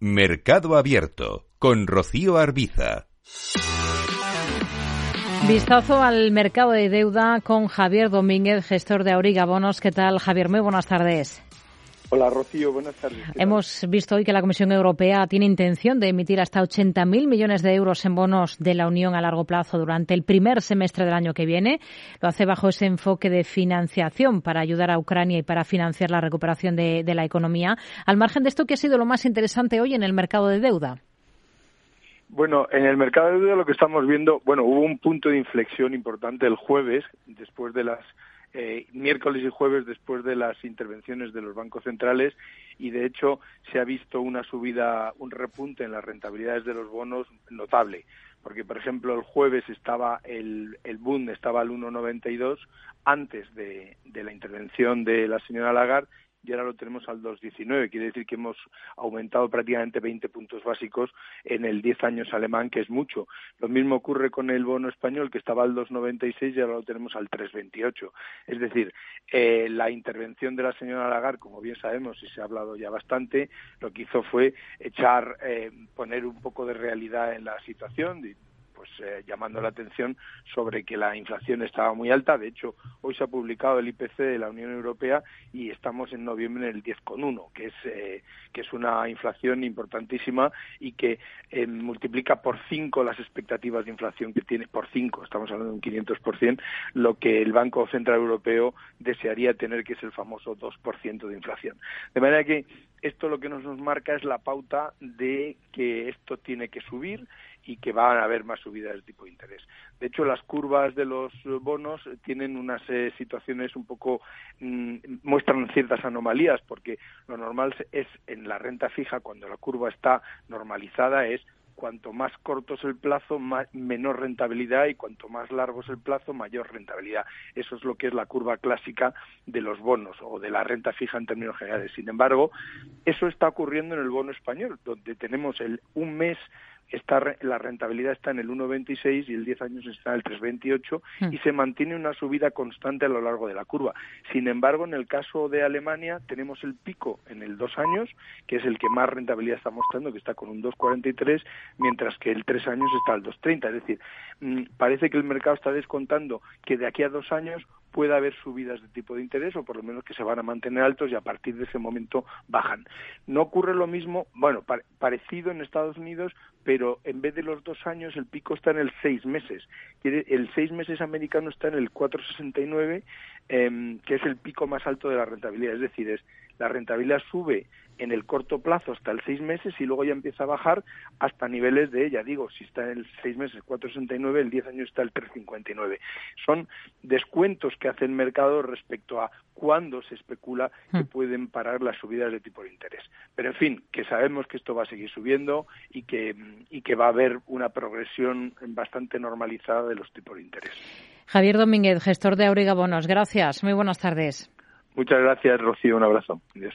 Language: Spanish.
Mercado Abierto con Rocío Arbiza. Vistazo al mercado de deuda con Javier Domínguez, gestor de Auriga Bonos. ¿Qué tal, Javier? Muy buenas tardes. Hola, Rocío. Buenas tardes. Hemos visto hoy que la Comisión Europea tiene intención de emitir hasta 80.000 millones de euros en bonos de la Unión a largo plazo durante el primer semestre del año que viene. Lo hace bajo ese enfoque de financiación para ayudar a Ucrania y para financiar la recuperación de, de la economía. Al margen de esto, ¿qué ha sido lo más interesante hoy en el mercado de deuda? Bueno, en el mercado de deuda lo que estamos viendo, bueno, hubo un punto de inflexión importante el jueves, después de las eh, miércoles y jueves después de las intervenciones de los bancos centrales y de hecho se ha visto una subida, un repunte en las rentabilidades de los bonos notable, porque por ejemplo el jueves estaba el, el Bund estaba al 1,92 antes de, de la intervención de la señora Lagarde y ahora lo tenemos al 2,19. Quiere decir que hemos aumentado prácticamente 20 puntos básicos en el 10 años alemán, que es mucho. Lo mismo ocurre con el bono español, que estaba al 2,96 y ahora lo tenemos al 3,28. Es decir, eh, la intervención de la señora Lagarde, como bien sabemos y se ha hablado ya bastante, lo que hizo fue echar, eh, poner un poco de realidad en la situación, pues eh, llamando la atención sobre que la inflación estaba muy alta. De hecho, hoy se ha publicado el IPC de la Unión Europea y estamos en noviembre en el 10,1, que es eh, que es una inflación importantísima y que eh, multiplica por cinco las expectativas de inflación que tiene por cinco. Estamos hablando de un 500%, lo que el Banco Central Europeo desearía tener, que es el famoso 2% de inflación. De manera que esto lo que nos, marca es la pauta de que esto tiene que subir y que van a haber más subidas de tipo de interés. De hecho, las curvas de los bonos tienen unas eh, situaciones un poco, mm, muestran ciertas anomalías, porque lo normal es en la renta fija, cuando la curva está normalizada, es cuanto más corto es el plazo, menor rentabilidad y cuanto más largo es el plazo, mayor rentabilidad. Eso es lo que es la curva clásica de los bonos o de la renta fija en términos generales. Sin embargo, eso está ocurriendo en el bono español, donde tenemos el un mes está, la rentabilidad está en el 1,26 y el 10 años está en el 3,28 y hmm. se mantiene una subida constante a lo largo de la curva. Sin embargo, en el caso de Alemania tenemos el pico en el 2 años, que es el que más rentabilidad está mostrando, que está con un 2,43, mientras que el 3 años está al 2,30. Es decir, mm, parece que el mercado está descontando que de aquí a dos años pueda haber subidas de tipo de interés o por lo menos que se van a mantener altos y a partir de ese momento bajan. No ocurre lo mismo, bueno, parecido en Estados Unidos, pero en vez de los dos años el pico está en el seis meses. El seis meses americano está en el 4,69, eh, que es el pico más alto de la rentabilidad. Es decir, es la rentabilidad sube en el corto plazo hasta el seis meses y luego ya empieza a bajar hasta niveles de, ya digo, si está en el seis meses 4,69, el 10 años está el 3,59. Son descuentos que hace el mercado respecto a cuándo se especula que hmm. pueden parar las subidas de tipo de interés. Pero en fin, que sabemos que esto va a seguir subiendo y que, y que va a haber una progresión bastante normalizada de los tipos de interés. Javier Domínguez, gestor de Auriga Bonos. Gracias. Muy buenas tardes. Muchas gracias, Rocío. Un abrazo. Adiós.